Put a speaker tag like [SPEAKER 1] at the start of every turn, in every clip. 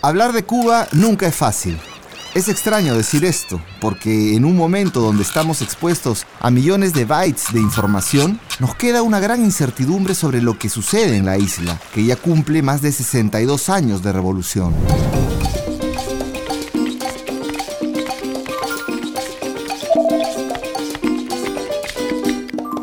[SPEAKER 1] Hablar de Cuba nunca es fácil. Es extraño decir esto, porque en un momento donde estamos expuestos a millones de bytes de información, nos queda una gran incertidumbre sobre lo que sucede en la isla, que ya cumple más de 62 años de revolución.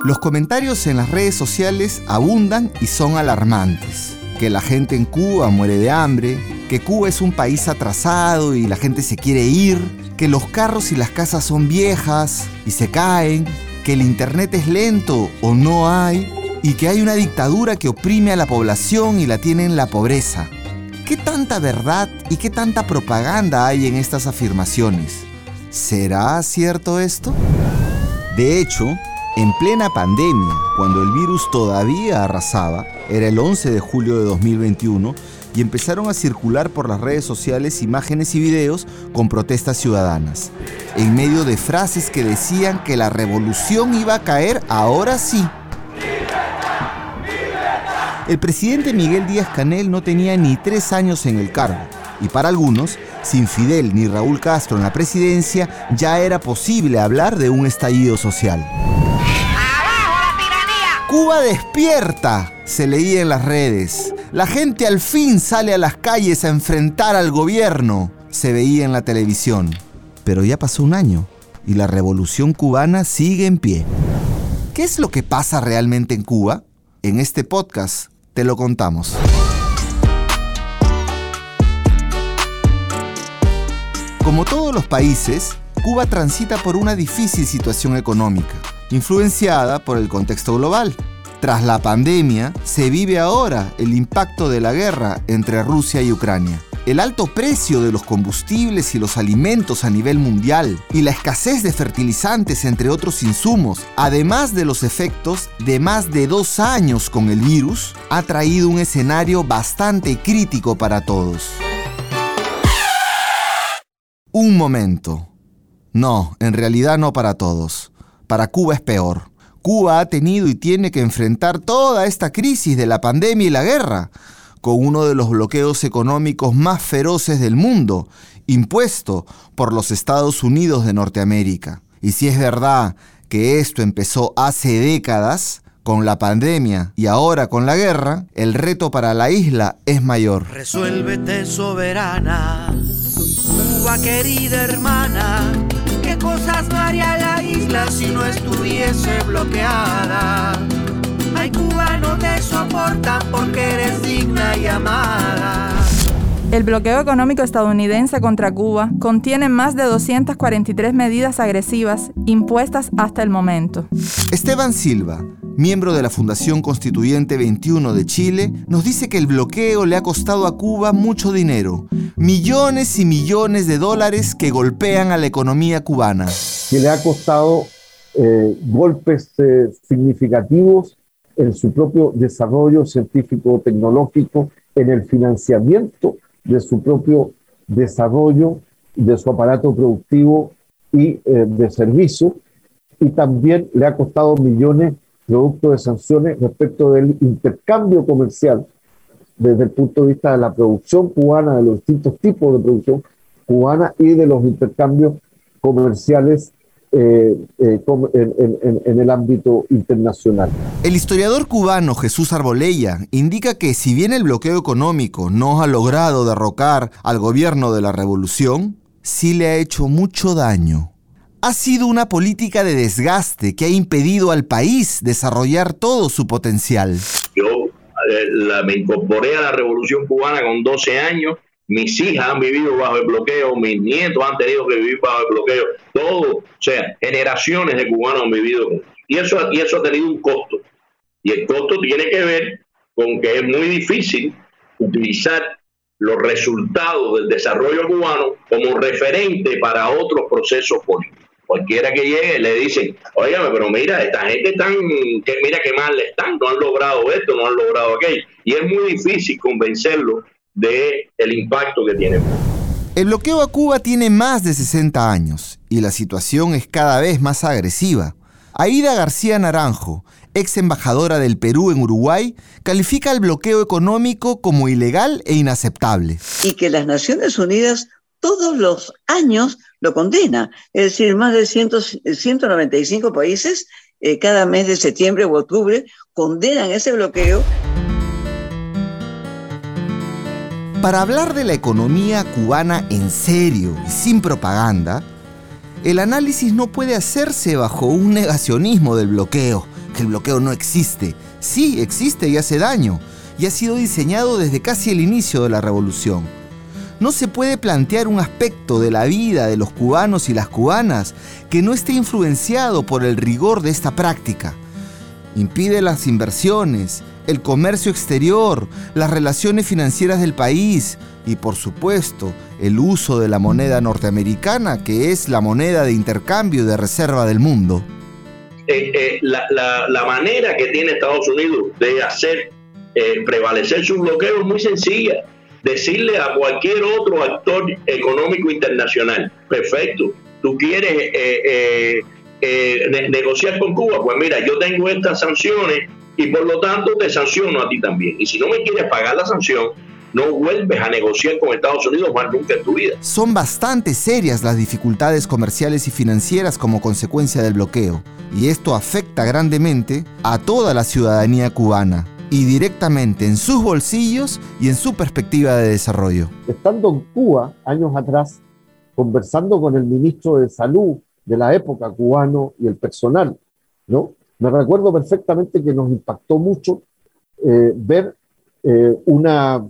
[SPEAKER 1] Los comentarios en las redes sociales abundan y son alarmantes. Que la gente en Cuba muere de hambre, que Cuba es un país atrasado y la gente se quiere ir, que los carros y las casas son viejas y se caen, que el internet es lento o no hay, y que hay una dictadura que oprime a la población y la tiene en la pobreza. ¿Qué tanta verdad y qué tanta propaganda hay en estas afirmaciones? ¿Será cierto esto? De hecho, en plena pandemia, cuando el virus todavía arrasaba, era el 11 de julio de 2021, y empezaron a circular por las redes sociales imágenes y videos con protestas ciudadanas, en medio de frases que decían que la revolución iba a caer ahora sí. El presidente Miguel Díaz Canel no tenía ni tres años en el cargo, y para algunos, sin Fidel ni Raúl Castro en la presidencia, ya era posible hablar de un estallido social. Cuba despierta, se leía en las redes. La gente al fin sale a las calles a enfrentar al gobierno, se veía en la televisión. Pero ya pasó un año y la revolución cubana sigue en pie. ¿Qué es lo que pasa realmente en Cuba? En este podcast te lo contamos. Como todos los países, Cuba transita por una difícil situación económica influenciada por el contexto global. Tras la pandemia, se vive ahora el impacto de la guerra entre Rusia y Ucrania. El alto precio de los combustibles y los alimentos a nivel mundial y la escasez de fertilizantes entre otros insumos, además de los efectos de más de dos años con el virus, ha traído un escenario bastante crítico para todos. Un momento. No, en realidad no para todos para Cuba es peor. Cuba ha tenido y tiene que enfrentar toda esta crisis de la pandemia y la guerra, con uno de los bloqueos económicos más feroces del mundo, impuesto por los Estados Unidos de Norteamérica. Y si es verdad que esto empezó hace décadas, con la pandemia y ahora con la guerra, el reto para la isla es mayor.
[SPEAKER 2] Resuélvete soberana, Cuba querida hermana ¿Qué cosas no haría la isla si no estuviese bloqueada? Te soportan porque eres digna y amada.
[SPEAKER 3] El bloqueo económico estadounidense contra Cuba contiene más de 243 medidas agresivas impuestas hasta el momento.
[SPEAKER 1] Esteban Silva, miembro de la Fundación Constituyente 21 de Chile, nos dice que el bloqueo le ha costado a Cuba mucho dinero, millones y millones de dólares que golpean a la economía cubana.
[SPEAKER 4] Que le ha costado eh, golpes eh, significativos en su propio desarrollo científico-tecnológico, en el financiamiento de su propio desarrollo, de su aparato productivo y eh, de servicio, y también le ha costado millones producto de sanciones respecto del intercambio comercial desde el punto de vista de la producción cubana, de los distintos tipos de producción cubana y de los intercambios comerciales eh, eh, en, el ámbito internacional.
[SPEAKER 1] El historiador cubano Jesús Arbolella indica que si bien el bloqueo económico no ha logrado derrocar al gobierno de la revolución, sí le ha hecho mucho daño ha sido una política de desgaste que ha impedido al país desarrollar todo su potencial.
[SPEAKER 5] Yo eh, me incorporé a la revolución cubana con 12 años, mis hijas han vivido bajo el bloqueo, mis nietos han tenido que vivir bajo el bloqueo, todo, o sea, generaciones de cubanos han vivido. Y eso, y eso ha tenido un costo. Y el costo tiene que ver con que es muy difícil utilizar los resultados del desarrollo cubano como referente para otros procesos políticos cualquiera que llegue le dicen, óigame, pero mira, esta gente tan, que mira qué mal están, no han logrado esto, no han logrado aquello. Y es muy difícil convencerlo de el impacto que tiene.
[SPEAKER 1] El bloqueo a Cuba tiene más de 60 años y la situación es cada vez más agresiva. Aida García Naranjo, ex embajadora del Perú en Uruguay, califica el bloqueo económico como ilegal e inaceptable.
[SPEAKER 6] Y que las Naciones Unidas todos los años lo condena. Es decir, más de 195 países eh, cada mes de septiembre o octubre condenan ese bloqueo.
[SPEAKER 1] Para hablar de la economía cubana en serio y sin propaganda, el análisis no puede hacerse bajo un negacionismo del bloqueo, que el bloqueo no existe. Sí, existe y hace daño, y ha sido diseñado desde casi el inicio de la revolución. No se puede plantear un aspecto de la vida de los cubanos y las cubanas que no esté influenciado por el rigor de esta práctica. Impide las inversiones, el comercio exterior, las relaciones financieras del país y por supuesto el uso de la moneda norteamericana que es la moneda de intercambio de reserva del mundo.
[SPEAKER 5] Eh, eh, la, manera que tiene Estados Unidos de hacer eh, prevalecer su bloqueo es muy sencilla. Decirle a cualquier otro actor económico internacional, perfecto, tú quieres negociar con Cuba, pues mira, yo tengo estas sanciones y por lo tanto te sanciono a ti también. Y si no me quieres pagar la sanción, no vuelves a negociar con Estados Unidos más nunca en tu vida.
[SPEAKER 1] Son bastante serias las dificultades comerciales y financieras como consecuencia del bloqueo, y esto afecta grandemente a toda la ciudadanía cubana y directamente en sus bolsillos y en su perspectiva de desarrollo.
[SPEAKER 4] Estando en Cuba años atrás, conversando con el ministro de Salud de la época cubano y el personal, ¿no? Me recuerdo perfectamente que nos impactó mucho eh, ver eh, una,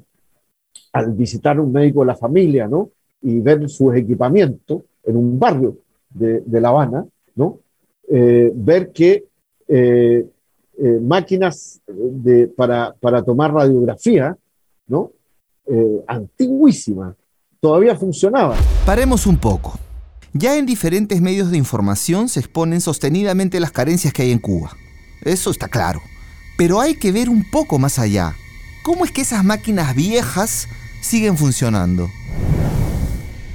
[SPEAKER 4] al visitar un médico de la familia, ¿no? Y ver sus equipamientos en un barrio de, La Habana, ¿no? Eh, ver que máquinas de, para, para, tomar radiografía, ¿no? antiguísimas, todavía funcionaban.
[SPEAKER 1] Paremos un poco. Ya en diferentes medios de información se exponen sostenidamente las carencias que hay en Cuba. Eso está claro. Pero hay que ver un poco más allá. ¿Cómo es que esas máquinas viejas siguen funcionando?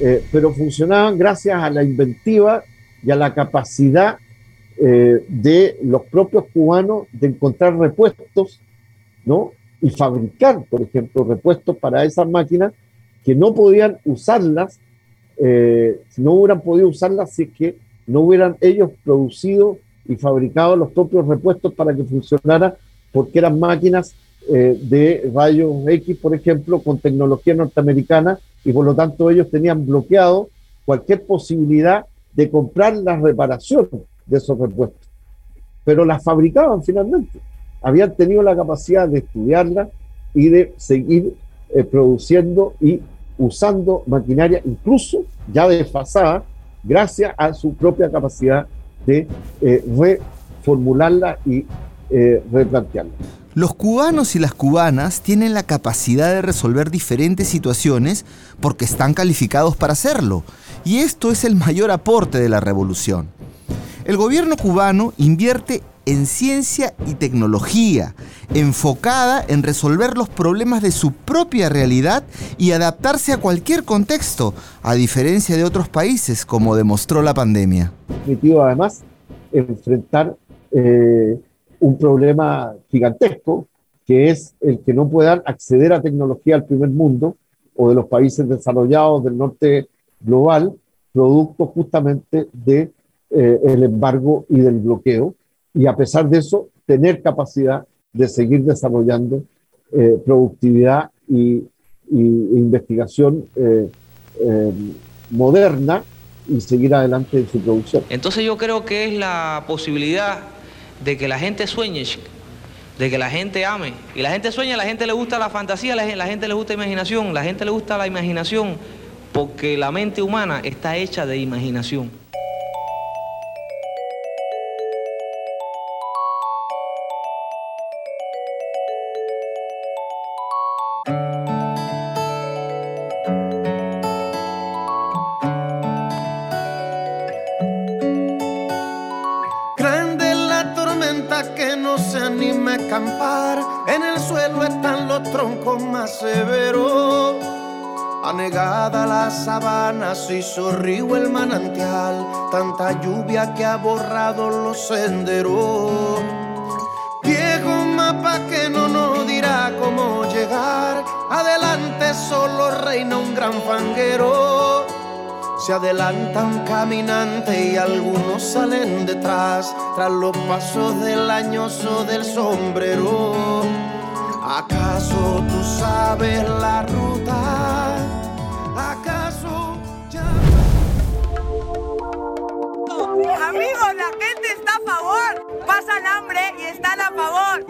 [SPEAKER 4] Eh, pero funcionaban gracias a la inventiva y a la capacidad eh, de los propios cubanos de encontrar repuestos, ¿no? Y fabricar, por ejemplo, repuestos para esas máquinas que no podían usarlas eh, no hubieran podido usarlas si es que no hubieran ellos producido y fabricado los propios repuestos para que funcionara, porque eran máquinas eh, de rayos X, por ejemplo, con tecnología norteamericana, y por lo tanto ellos tenían bloqueado cualquier posibilidad de comprar la reparación de esos repuestos. Pero las fabricaban finalmente. Habían tenido la capacidad de estudiarlas y de seguir eh, produciendo y usando maquinaria incluso ya desfasada, gracias a su propia capacidad de eh, reformularla y eh, replantearla.
[SPEAKER 1] Los cubanos y las cubanas tienen la capacidad de resolver diferentes situaciones porque están calificados para hacerlo, y esto es el mayor aporte de la revolución. El gobierno cubano invierte en ciencia y tecnología, enfocada en resolver los problemas de su propia realidad y adaptarse a cualquier contexto, a diferencia de otros países, como demostró la pandemia.
[SPEAKER 4] Permitido además enfrentar eh, un problema gigantesco, que es el que no puedan acceder a tecnología al primer mundo o de los países desarrollados del norte global, producto justamente del de, eh, embargo y del bloqueo y a pesar de eso, tener capacidad de seguir desarrollando eh, productividad y, investigación eh, eh, moderna y seguir adelante en su producción.
[SPEAKER 7] Entonces yo creo que es la posibilidad de que la gente sueñe, de que la gente ame. Y la gente sueña, la gente le gusta la fantasía, la gente, la gente le gusta la imaginación, la gente le gusta la imaginación, porque la mente humana está hecha de imaginación.
[SPEAKER 2] campanas y el manantial, tanta lluvia que ha borrado los senderos. Viejo mapa que no nos dirá cómo llegar, adelante solo reina un gran fanguero. Se adelantan caminantes y algunos salen detrás, tras los pasos del añoso del sombrero. ¿Acaso tú sabes la ruta?
[SPEAKER 8] Hambre y están a favor.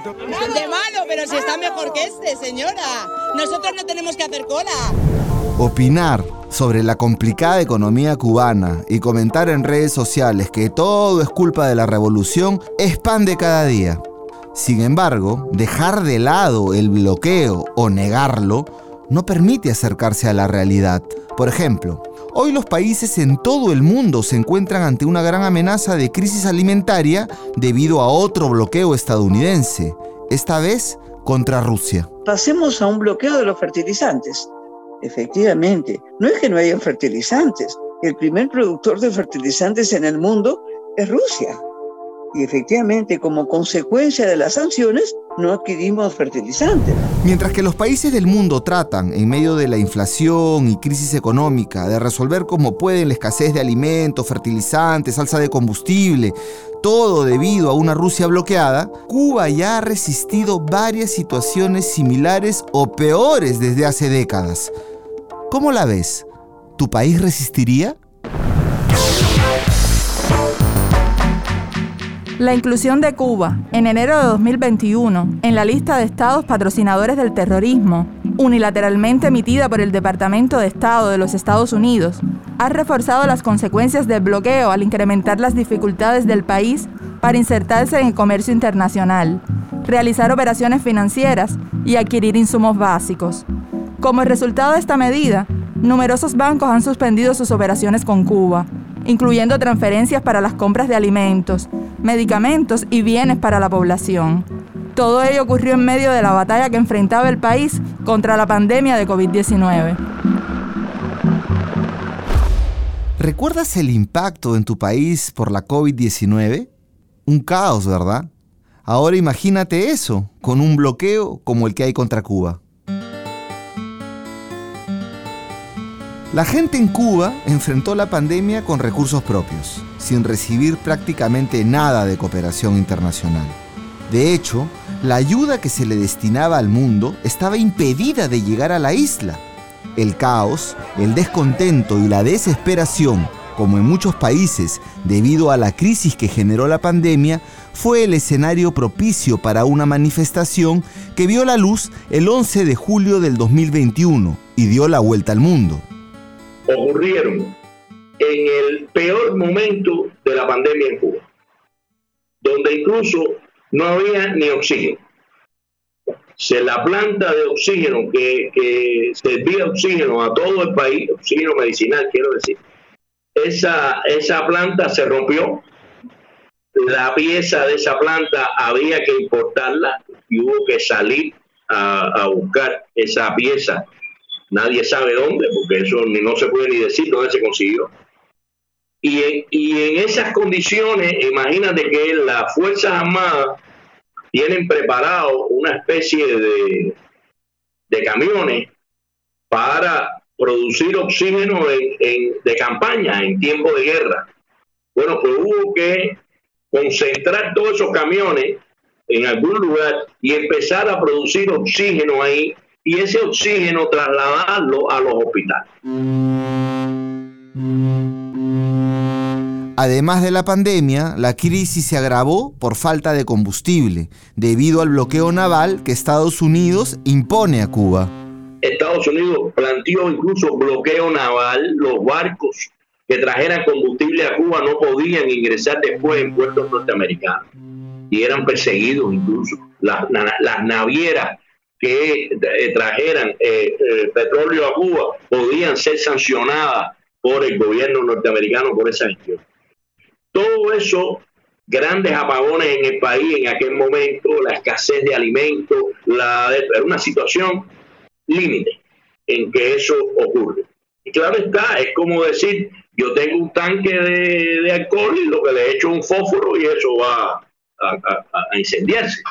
[SPEAKER 9] De malo, pero si está mejor que este, señora. Nosotros no tenemos que hacer cola.
[SPEAKER 1] Opinar sobre la complicada economía cubana y comentar en redes sociales que todo es culpa de la revolución es pan de cada día. Sin embargo, dejar de lado el bloqueo o negarlo no permite acercarse a la realidad. Por ejemplo, hoy los países en todo el mundo se encuentran ante una gran amenaza de crisis alimentaria debido a otro bloqueo estadounidense, esta vez contra Rusia.
[SPEAKER 6] Pasemos a un bloqueo de los fertilizantes. Efectivamente, no es que no haya fertilizantes. El primer productor de fertilizantes en el mundo es Rusia. Y efectivamente, como consecuencia de las sanciones, no adquirimos fertilizantes.
[SPEAKER 1] Mientras que los países del mundo tratan, en medio de la inflación y crisis económica, de resolver como pueden la escasez de alimentos, fertilizantes, salsa de combustible, todo debido a una Rusia bloqueada, Cuba ya ha resistido varias situaciones similares o peores desde hace décadas. ¿Cómo la ves? ¿Tu país resistiría?
[SPEAKER 3] La inclusión de Cuba en enero de 2021 en la lista de estados patrocinadores del terrorismo, unilateralmente emitida por el Departamento de Estado de los Estados Unidos, ha reforzado las consecuencias del bloqueo al incrementar las dificultades del país para insertarse en el comercio internacional, realizar operaciones financieras y adquirir insumos básicos. Como resultado de esta medida, numerosos bancos han suspendido sus operaciones con Cuba, incluyendo transferencias para las compras de alimentos, medicamentos y bienes para la población. Todo ello ocurrió en medio de la batalla que enfrentaba el país contra la pandemia de COVID-19.
[SPEAKER 1] ¿Recuerdas el impacto en tu país por la COVID-19? Un caos, ¿verdad? Ahora imagínate eso, con un bloqueo como el que hay contra Cuba. La gente en Cuba enfrentó la pandemia con recursos propios, sin recibir prácticamente nada de cooperación internacional. De hecho, la ayuda que se le destinaba al mundo estaba impedida de llegar a la isla. El caos, el descontento y la desesperación, como en muchos países debido a la crisis que generó la pandemia, fue el escenario propicio para una manifestación que vio la luz el 11 de julio del 2021 y dio la vuelta al mundo
[SPEAKER 5] ocurrieron en el peor momento de la pandemia en Cuba, donde incluso no había ni oxígeno. Se la planta de oxígeno que, que servía oxígeno a todo el país, oxígeno medicinal quiero decir, esa, esa planta se rompió, la pieza de esa planta había que importarla y hubo que salir a, a buscar esa pieza nadie sabe dónde, porque eso no se puede ni decir dónde se consiguió. Y, en esas condiciones, imagínate que las Fuerzas Armadas tienen preparado una especie de, de camiones para producir oxígeno de campaña en tiempo de guerra. Bueno, pues hubo que concentrar todos esos camiones en algún lugar y empezar a producir oxígeno ahí y ese oxígeno trasladarlo a los hospitales.
[SPEAKER 1] Además de la pandemia, la crisis se agravó por falta de combustible, debido al bloqueo naval que Estados Unidos impone a Cuba.
[SPEAKER 5] Estados Unidos planteó incluso bloqueo naval, los barcos que trajeran combustible a Cuba no podían ingresar después en puertos norteamericanos y eran perseguidos incluso. Las, las navieras que eh, trajeran eh, eh, petróleo a Cuba podían ser sancionadas por el gobierno norteamericano por esa gestión. Todo eso, grandes apagones en el país en aquel momento, la escasez de alimentos, la, era una situación límite en que eso ocurre. Y claro está, es como decir, yo tengo un tanque de, alcohol y lo que le echo un fósforo y eso va a incendiarse.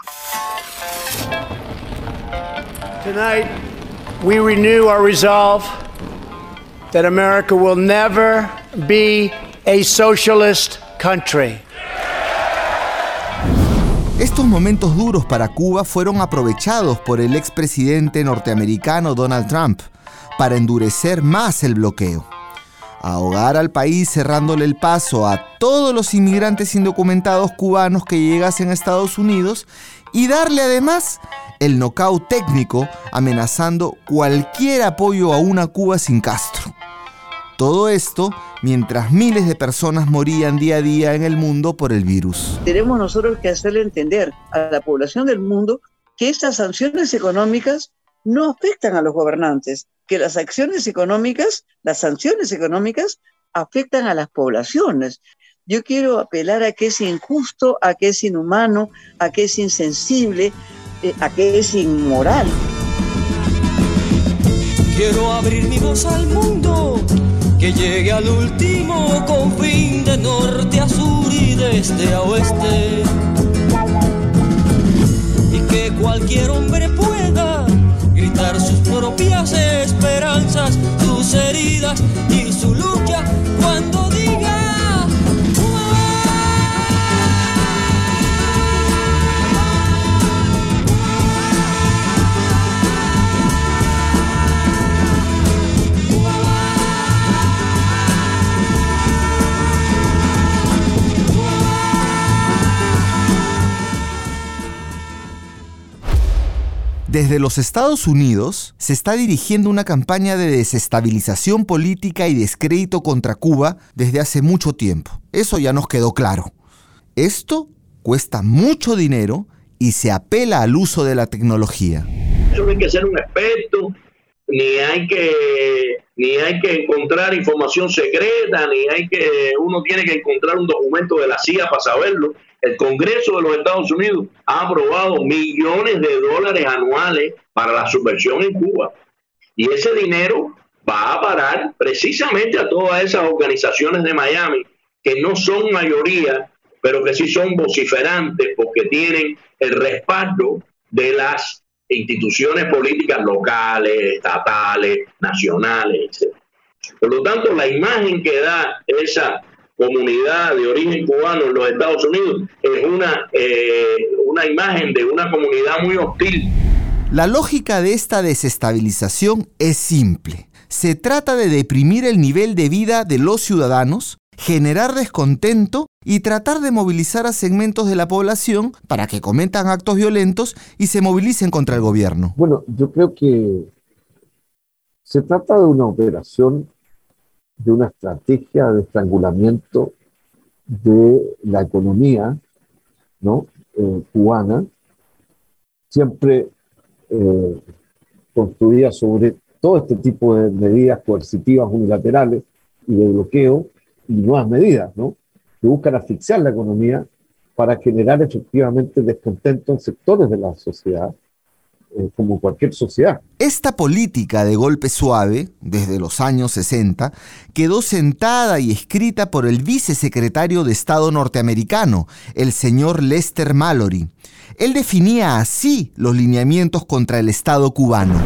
[SPEAKER 2] Tonight,
[SPEAKER 10] we renew our resolve that America will never be a socialist country.
[SPEAKER 1] Estos momentos duros para Cuba fueron aprovechados por el expresidente norteamericano Donald Trump para endurecer más el bloqueo. Ahogar al país cerrándole el paso a todos los inmigrantes indocumentados cubanos que llegasen a Estados Unidos y darle además el nocaut técnico amenazando cualquier apoyo a una Cuba sin Castro. Todo esto mientras miles de personas morían día a día en el mundo por el virus.
[SPEAKER 6] Tenemos nosotros que hacerle entender a la población del mundo que estas sanciones económicas no afectan a los gobernantes, que las acciones económicas, las sanciones económicas afectan a las poblaciones. Yo quiero apelar a que es injusto, a que es inhumano, a que es insensible, eh, a que es inmoral.
[SPEAKER 11] Quiero abrir mi voz al mundo que llegue al último confín de norte a sur y de este a oeste. Y que cualquier hombre pueda gritar sus propias esperanzas, sus heridas y
[SPEAKER 1] Desde los Estados Unidos se está dirigiendo una campaña de desestabilización política y descrédito contra Cuba desde hace mucho tiempo. Eso ya nos quedó claro. Esto cuesta mucho dinero y se apela al uso de la tecnología.
[SPEAKER 5] No hay que ser un experto, ni hay que ni hay que encontrar información secreta, ni hay que uno tiene que encontrar un documento de la CIA para saberlo el Congreso de los Estados Unidos ha aprobado millones de dólares anuales para la subversión en Cuba. Y ese dinero va a parar precisamente a todas esas organizaciones de Miami que no son mayoría, pero que sí son vociferantes porque tienen el respaldo de las instituciones políticas locales, estatales, nacionales, etc. Por lo tanto, la imagen que da esa comunidad de origen cubano en los Estados Unidos es una, eh, una imagen de una comunidad muy hostil.
[SPEAKER 1] La lógica de esta desestabilización es simple. Se trata de deprimir el nivel de vida de los ciudadanos, generar descontento y tratar de movilizar a segmentos de la población para que cometan actos violentos y se movilicen contra el gobierno.
[SPEAKER 4] Bueno, yo creo que se trata de una operación de una estrategia de estrangulamiento de la economía ¿no? Eh, cubana, siempre eh, construida sobre todo este tipo de medidas coercitivas unilaterales y de bloqueo y nuevas medidas, ¿no? que buscan asfixiar la economía para generar efectivamente descontento en sectores de la sociedad eh, como cualquier sociedad.
[SPEAKER 1] Esta política de golpe suave, desde los años 60, quedó sentada y escrita por el vicesecretario de Estado norteamericano, el señor Lester Mallory. Él definía así los lineamientos contra el Estado cubano.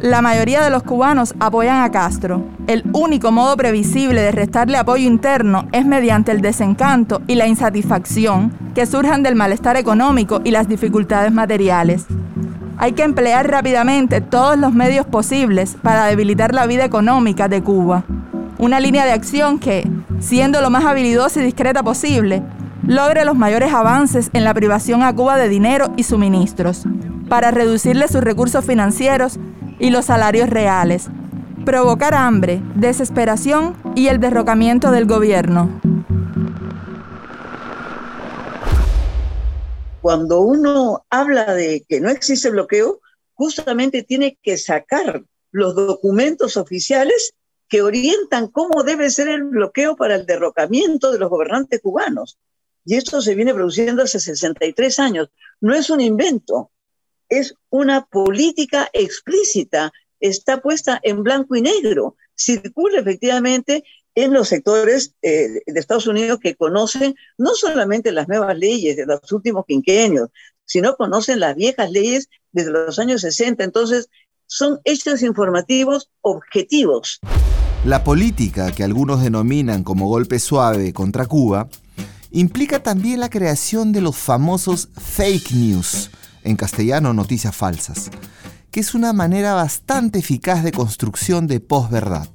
[SPEAKER 3] La mayoría de los cubanos apoyan a Castro. El único modo previsible de restarle apoyo interno es mediante el desencanto y la insatisfacción que surjan del malestar económico y las dificultades materiales. Hay que emplear rápidamente todos los medios posibles para debilitar la vida económica de Cuba. Una línea de acción que, siendo lo más habilidosa y discreta posible, logre los mayores avances en la privación a Cuba de dinero y suministros, para reducirle sus recursos financieros y los salarios reales, provocar hambre, desesperación y el derrocamiento del gobierno.
[SPEAKER 6] Cuando uno habla de que no existe bloqueo, justamente tiene que sacar los documentos oficiales que orientan cómo debe ser el bloqueo para el derrocamiento de los gobernantes cubanos. Y esto se viene produciendo hace 63 años. No es un invento es una política explícita, está puesta en blanco y negro, circula efectivamente en los sectores eh, de Estados Unidos que conocen no solamente las nuevas leyes de los últimos quinquenios, si no conocen las viejas leyes desde los años 60. Entonces, son hechos informativos objetivos.
[SPEAKER 1] La política que algunos denominan como golpe suave contra Cuba implica también la creación de los famosos fake news, en castellano noticias falsas, que es una manera bastante eficaz de construcción de posverdad.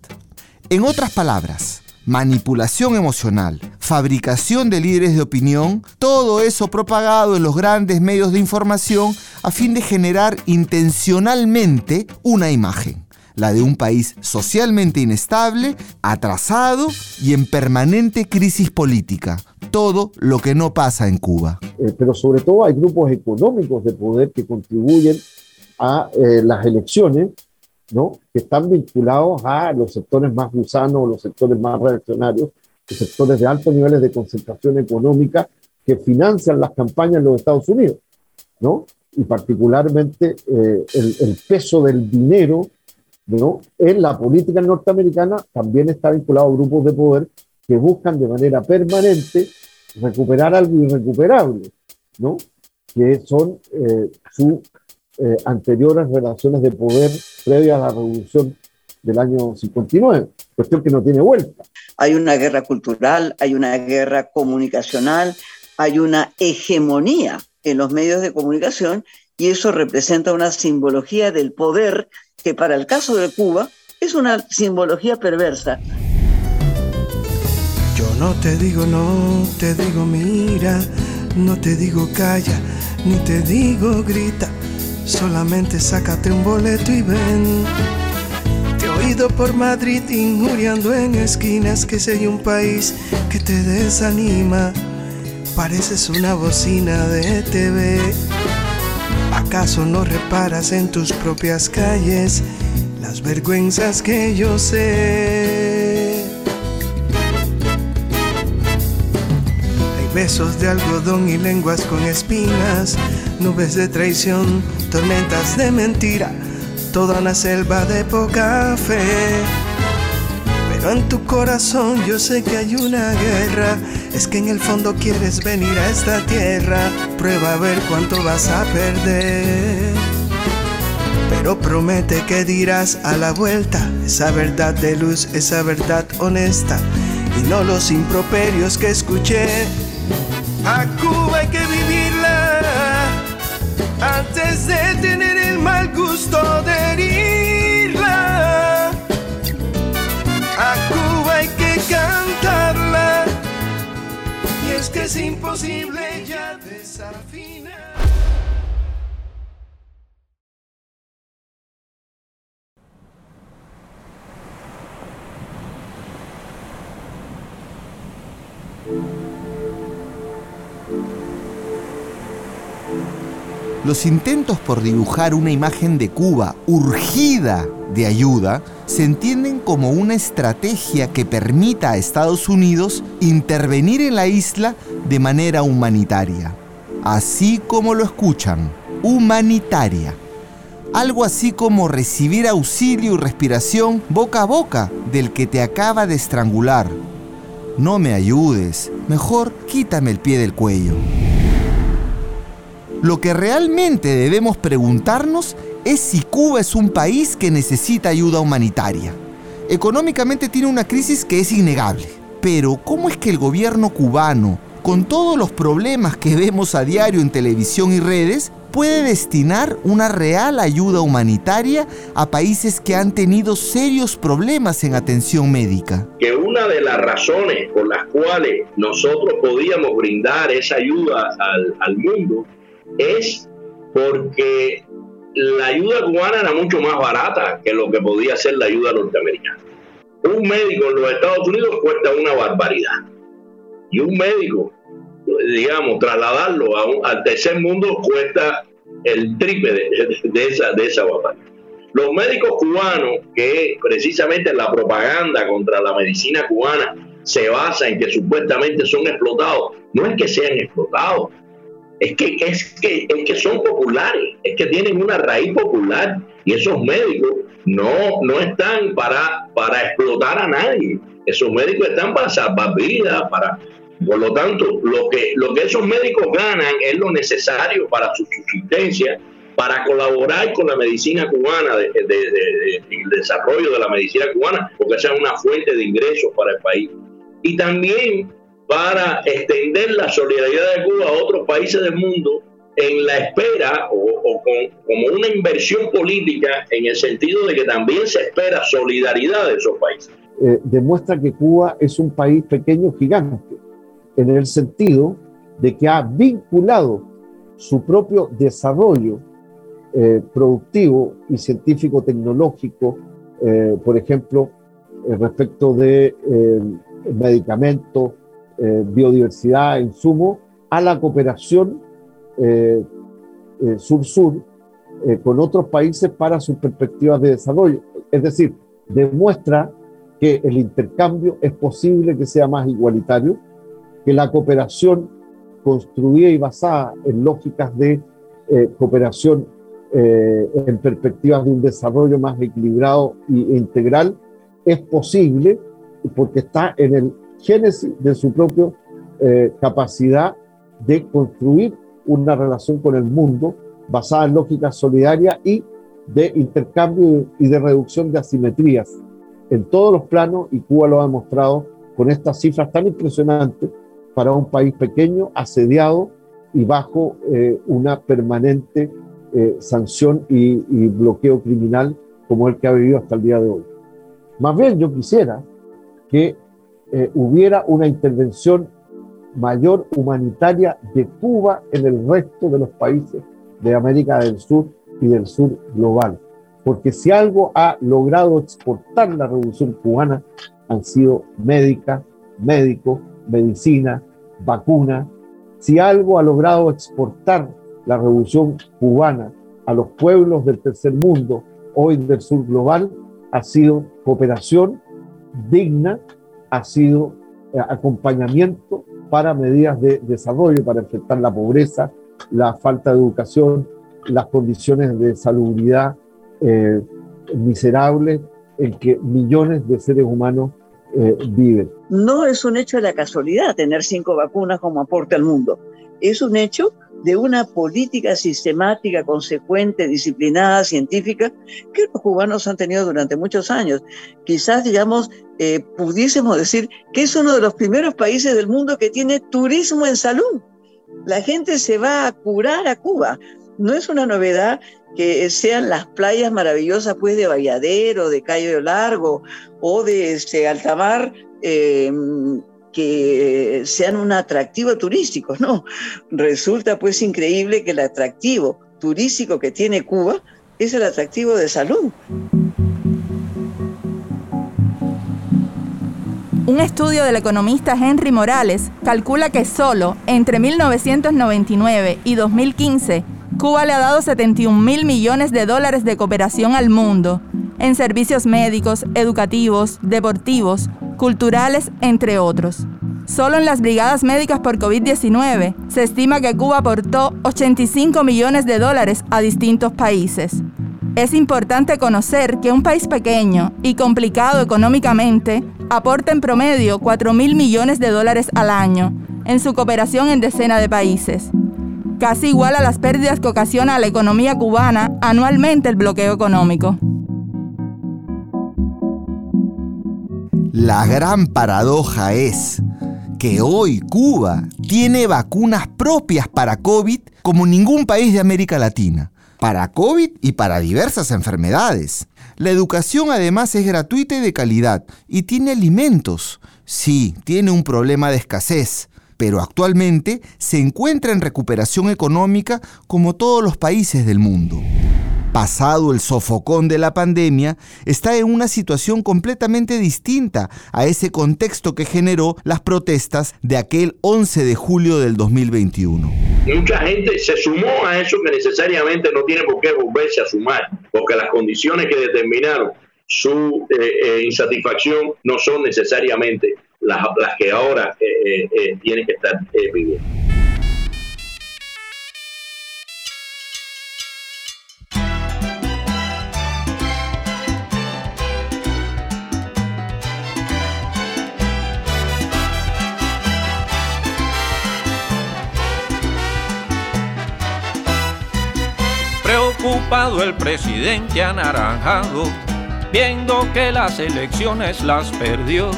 [SPEAKER 1] En otras palabras, manipulación emocional, fabricación de líderes de opinión, todo eso propagado en los grandes medios de información a fin de generar intencionalmente una imagen, la de un país socialmente inestable, atrasado y en permanente crisis política, todo lo que no pasa en Cuba.
[SPEAKER 4] Eh, pero sobre todo hay grupos económicos de poder que contribuyen a eh, las elecciones ¿no? que están vinculados a los sectores más gusanos, los sectores más reaccionarios, los sectores de altos niveles de concentración económica que financian las campañas en los Estados Unidos, ¿no? Y particularmente eh, el, el, peso del dinero, ¿no? En la política norteamericana también está vinculado a grupos de poder que buscan de manera permanente recuperar algo irrecuperable, ¿no? Que son eh, su eh, anteriores relaciones de poder previas a la revolución del año 59, cuestión que no tiene vuelta.
[SPEAKER 6] Hay una guerra cultural, hay una guerra comunicacional, hay una hegemonía en los medios de comunicación y eso representa una simbología del poder que para el caso de Cuba es una simbología perversa.
[SPEAKER 2] No te digo no, te digo mira, no te digo calla, ni te digo grita Solamente sácate un boleto y ven. Te he oído por Madrid injuriando en esquinas que hay un país que te desanima, pareces una bocina de TV. ¿Acaso no reparas en tus propias calles las vergüenzas que yo sé? Besos de algodón y lenguas con espinas nubes de traición, tormentas de mentira, toda una selva de poca fe. Pero en tu corazón yo sé que hay una guerra, es que en el fondo quieres venir a esta tierra, prueba a ver cuánto vas a perder. Pero promete que dirás a la vuelta esa verdad de luz, esa verdad honesta, y no los improperios que escuché. A Cuba hay que vivirla antes de tener el mal gusto de herirla. A Cuba hay que cantarla y es que es imposible ya
[SPEAKER 1] Los intentos por dibujar una imagen de Cuba urgida de ayuda se entienden como una estrategia que permita a Estados Unidos intervenir en la isla de manera humanitaria. Así como lo escuchan, humanitaria. Algo así como recibir auxilio y respiración boca a boca del que te acaba de estrangular. No me ayudes, mejor quítame el pie del cuello. Lo que realmente debemos preguntarnos es si Cuba es un país que necesita ayuda humanitaria. Económicamente tiene una crisis que es innegable. Pero ¿cómo es que el gobierno cubano, con todos los problemas que vemos a diario en televisión y redes, puede destinar una real ayuda humanitaria a países que han tenido serios problemas en atención médica?
[SPEAKER 5] Que una de las razones por las cuales nosotros podíamos brindar esa ayuda al, al mundo es porque la ayuda cubana era mucho más barata que lo que podía ser la ayuda norteamericana. Un médico en los Estados Unidos cuesta una barbaridad. Y un médico, digamos, trasladarlo al tercer mundo cuesta el triple de, esa, de esa barbaridad. Los médicos cubanos, que precisamente la propaganda contra la medicina cubana se basa en que supuestamente son explotados, no es que sean explotados, es que, es, que, es que son populares, es que tienen una raíz popular y esos médicos no, no están para, para explotar a nadie. Esos médicos están para salvar vidas, para, Por lo tanto, lo que, lo que esos médicos ganan es lo necesario para su subsistencia, para colaborar con la medicina cubana, el desarrollo de la medicina cubana, porque sea una fuente de ingresos para el país. Y también para extender la solidaridad de Cuba a otros países del mundo en la espera o, como una inversión política en el sentido de que también se espera solidaridad de esos países.
[SPEAKER 4] Eh, demuestra que Cuba es un país pequeño gigante, en el sentido de que ha vinculado su propio desarrollo eh, productivo y científico-tecnológico, eh, por ejemplo, respecto de medicamentos, biodiversidad, insumos, a la cooperación sur-sur con otros países para sus perspectivas de desarrollo. Es decir, demuestra que el intercambio es posible que sea más igualitario, que la cooperación construida y basada en lógicas de eh, cooperación eh, en perspectivas de un desarrollo más equilibrado e integral es posible porque está en el génesis de su propia eh, capacidad de construir una relación con el mundo basada en lógicas solidarias y de intercambio y de reducción de asimetrías en todos los planos y Cuba lo ha demostrado con estas cifras tan impresionantes para un país pequeño, asediado y bajo eh, una permanente eh, sanción y, bloqueo criminal como el que ha vivido hasta el día de hoy. Más bien yo quisiera que eh, hubiera una intervención mayor humanitaria de Cuba en el resto de los países de América del Sur y del sur global porque si algo ha logrado exportar la revolución cubana han sido médica, médicos, medicina, vacuna. Si algo ha logrado exportar la revolución cubana a los pueblos del tercer mundo, hoy del sur global, ha sido cooperación digna, ha sido eh, acompañamiento para medidas de desarrollo, para enfrentar la pobreza, la falta de educación, las condiciones de salubridad eh, miserable en que millones de seres humanos eh, viven.
[SPEAKER 6] No es un hecho de la casualidad tener cinco vacunas como aporte al mundo. Es un hecho de una política sistemática, consecuente, disciplinada, científica, que los cubanos han tenido durante muchos años. Quizás, digamos, eh, pudiésemos decir que es uno de los primeros países del mundo que tiene turismo en salud. La gente se va a curar a Cuba. No es una novedad que sean las playas maravillosas pues de Valladero, de Cayo Largo o de este, Altamar, em, que sean un atractivo turístico, ¿no? Resulta pues increíble que el atractivo turístico que tiene Cuba es el atractivo de salud.
[SPEAKER 3] Un estudio del economista Henry Morales calcula que solo entre 1999 y 2015 Cuba le ha dado 71 mil millones de dólares de cooperación al mundo, en servicios médicos, educativos, deportivos, culturales, entre otros. Solo en las brigadas médicas por COVID-19 se estima que Cuba aportó 85 millones de dólares a distintos países. Es importante conocer que un país pequeño y complicado económicamente aporta en promedio 4 mil millones de dólares al año en su cooperación en decenas de países casi igual a las pérdidas que ocasiona a la economía cubana anualmente el bloqueo económico.
[SPEAKER 1] La gran paradoja es que hoy Cuba tiene vacunas propias para COVID como ningún país de América Latina, para COVID y para diversas enfermedades. La educación además es gratuita y de calidad y tiene alimentos. Sí, tiene un problema de escasez, pero actualmente se encuentra en recuperación económica como todos los países del mundo. Pasado el sofocón de la pandemia, está en una situación completamente distinta a ese contexto que generó las protestas de aquel 11 de julio del 2021.
[SPEAKER 5] Mucha gente se sumó a eso que necesariamente no tiene por qué volverse a sumar, porque las condiciones que determinaron su eh, eh, insatisfacción no son necesariamente las, las que ahora eh, eh, eh tienen que estar eh, viviendo.
[SPEAKER 12] Preocupado el presidente anaranjado, viendo que las elecciones las perdió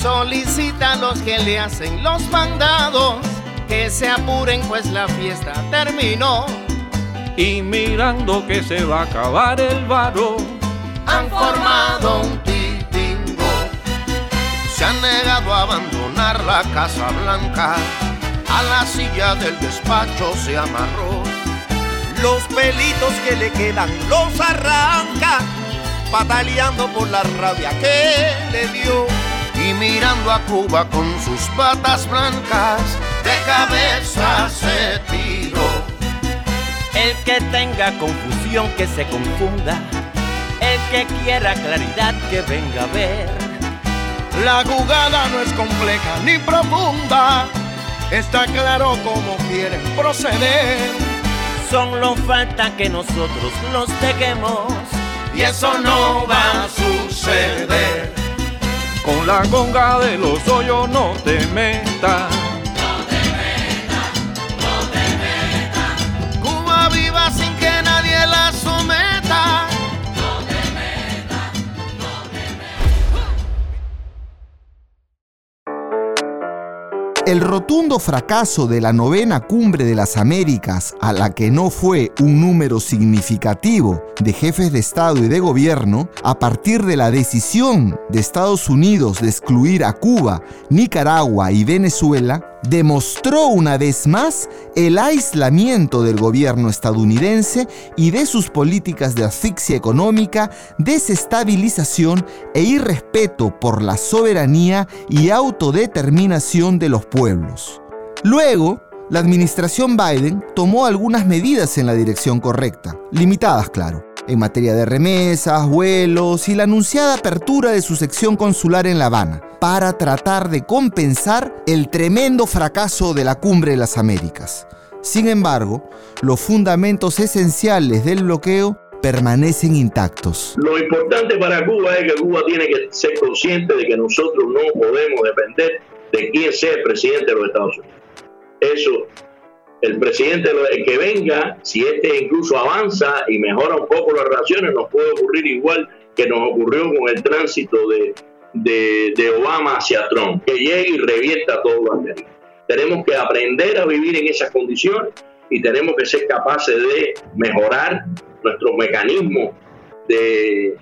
[SPEAKER 13] Solicita a los que le hacen los mandados que se apuren pues la fiesta terminó.
[SPEAKER 12] Y mirando que se va a acabar el varo,
[SPEAKER 13] han formado un titingo. Se han negado a abandonar la Casa Blanca, a la silla del despacho se amarró. Los pelitos que le quedan los arranca, pataleando por la rabia que le dio. Y mirando a Cuba con sus patas blancas, de cabeza se tiró.
[SPEAKER 14] El que tenga confusión que se confunda, el que quiera claridad que venga a ver.
[SPEAKER 13] La jugada no es compleja ni profunda, está claro cómo quieren proceder.
[SPEAKER 14] Solo falta que nosotros los dejemos
[SPEAKER 13] y eso no va a suceder.
[SPEAKER 12] Con la conga de los hoyos no te metas.
[SPEAKER 1] El rotundo fracaso de la novena cumbre de las Américas, a la que no fue un número significativo de jefes de Estado y de gobierno, a partir de la decisión de Estados Unidos de excluir a Cuba, Nicaragua y Venezuela, demostró una vez más el aislamiento del gobierno estadounidense y de sus políticas de asfixia económica, desestabilización e irrespeto por la soberanía y autodeterminación de los pueblos. Luego, la administración Biden tomó algunas medidas en la dirección correcta, limitadas claro, en materia de remesas, vuelos y la anunciada apertura de su sección consular en La Habana, para tratar de compensar el tremendo fracaso de la Cumbre de las Américas. Sin embargo, los fundamentos esenciales del bloqueo permanecen intactos.
[SPEAKER 5] Lo importante para Cuba es que Cuba tiene que ser consciente de que nosotros no podemos depender de quién sea el presidente de los Estados Unidos. Eso, el presidente que venga, si este incluso avanza y mejora un poco las relaciones, nos puede ocurrir igual que nos ocurrió con el tránsito de, de, Obama hacia Trump, que llegue y revierta todo lo anterior. Tenemos que aprender a vivir en esas condiciones y tenemos que ser capaces de mejorar nuestros mecanismos de,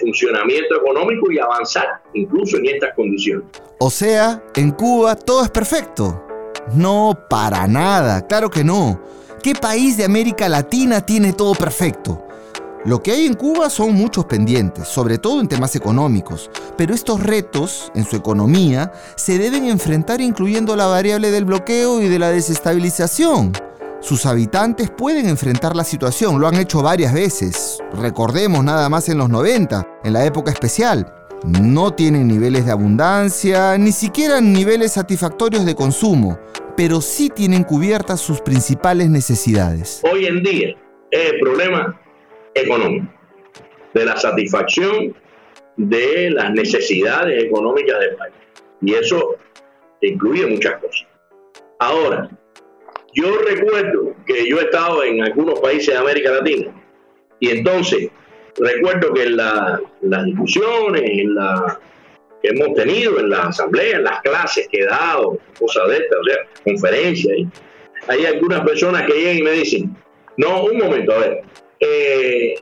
[SPEAKER 5] funcionamiento económico y avanzar incluso en estas condiciones.
[SPEAKER 1] O sea, en Cuba todo es perfecto. No, para nada, claro que no. ¿Qué país de América Latina tiene todo perfecto? Lo que hay en Cuba son muchos pendientes, sobre todo en temas económicos, pero estos retos en su economía se deben enfrentar incluyendo la variable del bloqueo y de la desestabilización. Sus habitantes pueden enfrentar la situación, lo han hecho varias veces. Recordemos nada más en los 90, en la época especial. No tienen niveles de abundancia, ni siquiera niveles satisfactorios de consumo, pero sí tienen cubiertas sus principales necesidades.
[SPEAKER 5] Hoy en día es el problema económico, de la satisfacción de las necesidades económicas del país. Y eso incluye muchas cosas. Ahora, yo recuerdo que yo he estado en algunos países de América Latina y entonces recuerdo que en la, las discusiones en la, que hemos tenido en la asamblea, en las clases que he dado, cosas de estas, o sea, conferencias, hay algunas personas que llegan y me dicen, no, un momento, a ver, eh,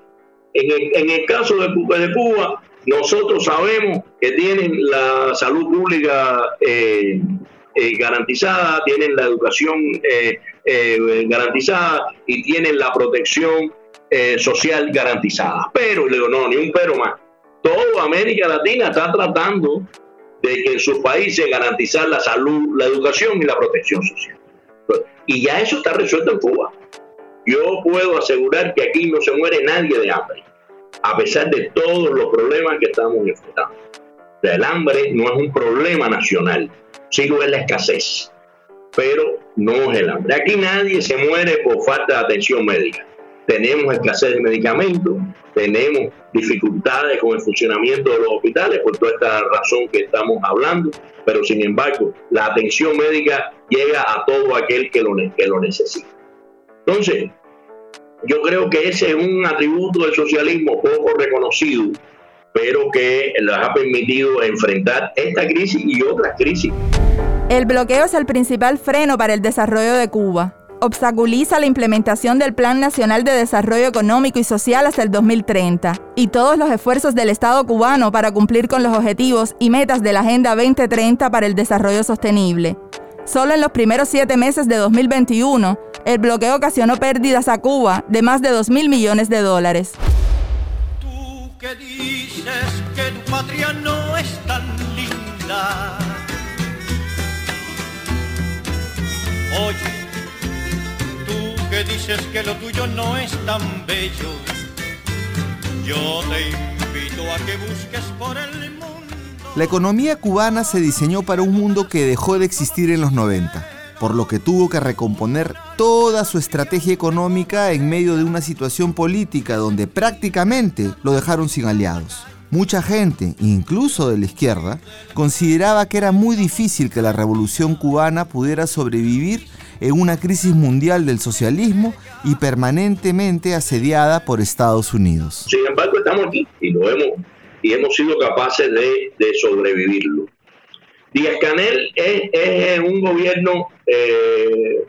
[SPEAKER 5] en, el, caso de, Cuba, nosotros sabemos que tienen la salud pública eh, eh, garantizada, tienen la educación garantizada y tienen la protección social garantizada. Pero, le digo, no, ni un pero más. Toda América Latina está tratando de que en sus países garantizar la salud, la educación y la protección social. Y ya eso está resuelto en Cuba yo puedo asegurar que aquí no se muere nadie de hambre, a pesar de todos los problemas que estamos enfrentando. El hambre no es un problema nacional, sí lo es la escasez, pero no es el hambre. Aquí nadie se muere por falta de atención médica. Tenemos escasez de medicamentos, tenemos dificultades con el funcionamiento de los hospitales por toda esta razón que estamos hablando, pero sin embargo la atención médica llega a todo aquel que lo, que lo necesita. Entonces, Yo creo que ese es un atributo del socialismo poco reconocido, pero que les ha permitido enfrentar esta crisis y otras crisis.
[SPEAKER 3] El bloqueo es el principal freno para el desarrollo de Cuba. Obstaculiza la implementación del Plan Nacional de Desarrollo Económico y Social hasta el 2030 y todos los esfuerzos del Estado cubano para cumplir con los objetivos y metas de la Agenda 2030 para el Desarrollo Sostenible. Solo en los primeros siete meses de 2021, el bloqueo ocasionó pérdidas a Cuba de más de 2 mil millones de dólares.
[SPEAKER 11] Tú que dices que tu patria no es tan linda. Oye, tú que dices que lo tuyo no es tan bello. Yo te invito a que busques por el mundo.
[SPEAKER 1] La economía cubana se diseñó para un mundo que dejó de existir en los 90, por lo que tuvo que recomponer toda su estrategia económica en medio de una situación política donde prácticamente lo dejaron sin aliados. Mucha gente, incluso de la izquierda, consideraba que era muy difícil que la revolución cubana pudiera sobrevivir en una crisis mundial del socialismo y permanentemente asediada por Estados Unidos.
[SPEAKER 5] Sin embargo, estamos aquí y lo hemos y hemos sido capaces de, sobrevivirlo. Díaz Canel es, un gobierno eh,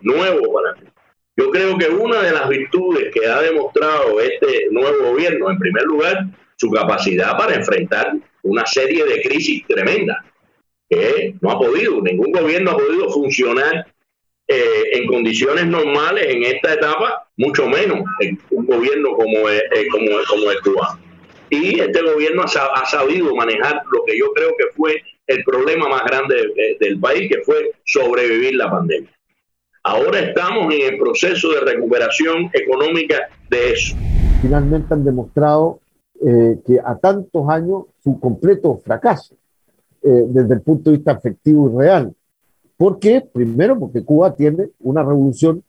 [SPEAKER 5] nuevo para mí. Yo creo que una de las virtudes que ha demostrado este nuevo gobierno, en primer lugar, su capacidad para enfrentar una serie de crisis tremendas, que no ha podido, ningún gobierno ha podido funcionar eh, en condiciones normales en esta etapa, mucho menos un gobierno como, como el cubano y este gobierno ha, sabido manejar lo que yo creo que fue el problema más grande del país, que fue sobrevivir la pandemia. Ahora estamos en el proceso de recuperación económica de eso.
[SPEAKER 4] Finalmente han demostrado eh, que a tantos años su completo fracaso eh, desde el punto de vista afectivo y real. ¿Por qué? Primero porque Cuba tiene una revolución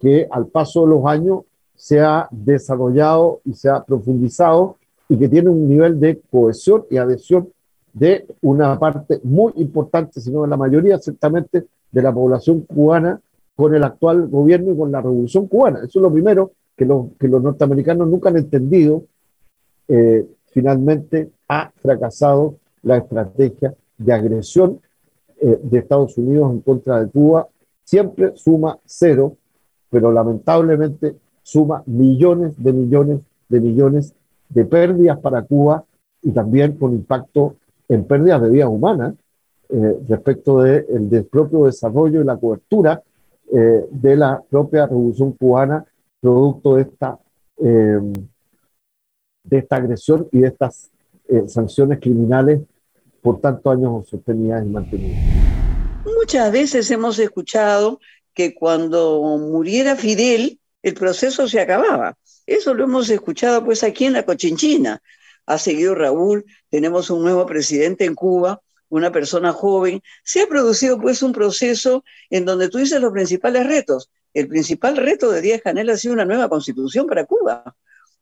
[SPEAKER 4] que al paso de los años se ha desarrollado y se ha profundizado y que tiene un nivel de cohesión y adhesión de una parte muy importante, si no de la mayoría, ciertamente, de la población cubana con el actual gobierno y con la revolución cubana. Eso es lo primero que, que los norteamericanos nunca han entendido. Eh, finalmente ha fracasado la estrategia de agresión eh, de Estados Unidos en contra de Cuba. Siempre suma cero, pero lamentablemente suma millones de millones de millones de pérdidas para Cuba y también con impacto en pérdidas de vidas humanas eh, respecto del de propio desarrollo y la cobertura eh, de la propia revolución cubana producto de esta, eh, de esta agresión y de estas sanciones criminales por tantos años sostenidas y mantenidas.
[SPEAKER 6] Muchas veces hemos escuchado que cuando muriera Fidel, el proceso se acababa. Eso lo hemos escuchado pues aquí en la Cochinchina. Ha seguido Raúl, tenemos un nuevo presidente en Cuba, una persona joven. Se ha producido pues un proceso en donde tú dices los principales retos. El principal reto de Díaz Canel ha sido una nueva constitución para Cuba,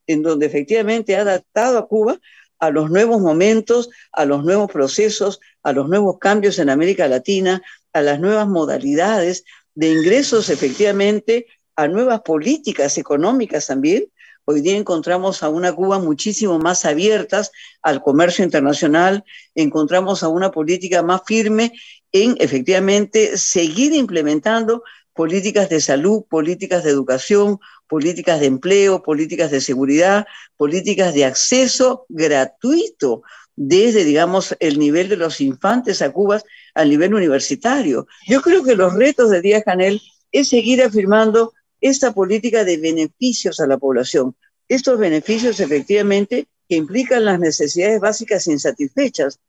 [SPEAKER 6] en donde efectivamente ha adaptado a Cuba a los nuevos momentos, a los nuevos procesos, a los nuevos cambios en América Latina, a las nuevas modalidades de ingresos efectivamente a nuevas políticas económicas también. Hoy día encontramos a una Cuba muchísimo más abiertas al comercio internacional, encontramos a una política más firme en efectivamente seguir implementando políticas de salud, políticas de educación, políticas de empleo, políticas de seguridad, políticas de acceso gratuito desde, digamos, el nivel de los infantes a Cuba al nivel universitario. Yo creo que los retos de Díaz Canel es seguir afirmando esta política de beneficios a la población. Estos beneficios efectivamente que implican las necesidades básicas insatisfechas,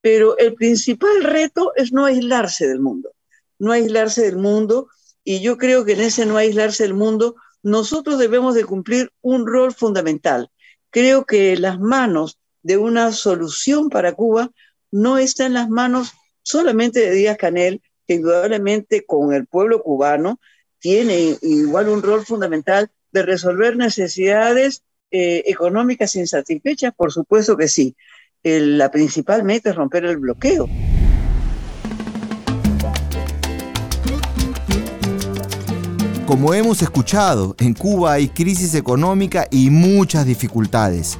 [SPEAKER 6] pero el principal reto es no aislarse del mundo, no aislarse del mundo y yo creo que en ese no aislarse del mundo nosotros debemos de cumplir un rol fundamental. Creo que las manos de una solución para Cuba no están en las manos solamente de Díaz Canel, que indudablemente con el pueblo cubano tiene igual un rol fundamental de resolver necesidades eh, económicas insatisfechas, por supuesto que sí. la principal meta es romper el bloqueo.
[SPEAKER 1] Como hemos escuchado, en Cuba hay crisis económica y muchas dificultades,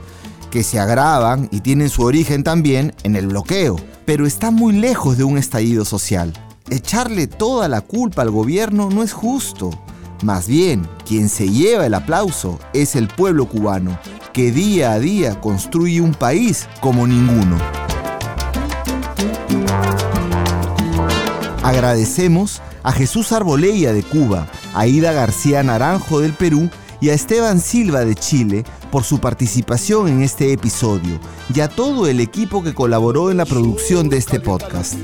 [SPEAKER 1] que se agravan y tienen su origen también en el bloqueo, pero está muy lejos de un estallido social. Echarle toda la culpa al gobierno no es justo. Más bien, quien se lleva el aplauso es el pueblo cubano, que día a día construye un país como ninguno. Agradecemos a Jesús Arboleya de Cuba, a Ida García Naranjo del Perú y a Esteban Silva de Chile por su participación en este episodio y a todo el equipo que colaboró en la producción de este podcast.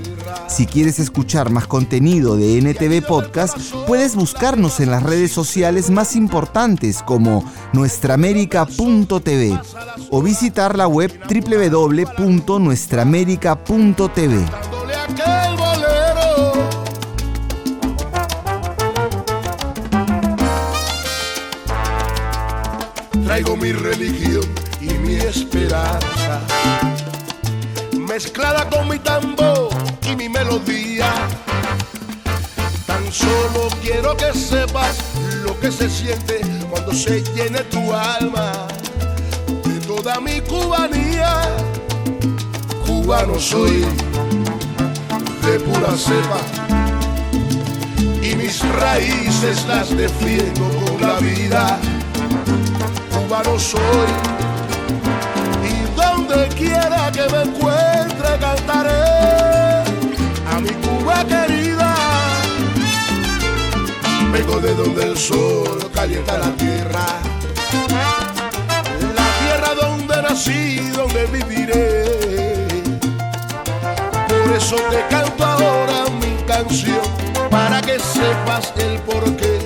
[SPEAKER 1] Si quieres escuchar más contenido de NTV Podcast, puedes buscarnos en las redes sociales más importantes como nuestraamérica.tv o visitar la web www.nuestraamérica.tv.
[SPEAKER 15] Traigo mi religión y mi esperanza, mezclada con mi tambor y mi melodía. Tan solo quiero que sepas lo que se siente cuando se llene tu alma de toda mi cubanía. Cubano soy de pura cepa y mis raíces las defiendo con la vida cubano soy y donde quiera que me encuentre cantaré Vengo de donde el sol calienta la tierra, la tierra donde nací, donde viviré. Por eso te canto ahora mi canción, para que sepas el porqué.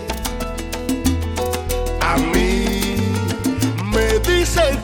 [SPEAKER 15] A mí me dicen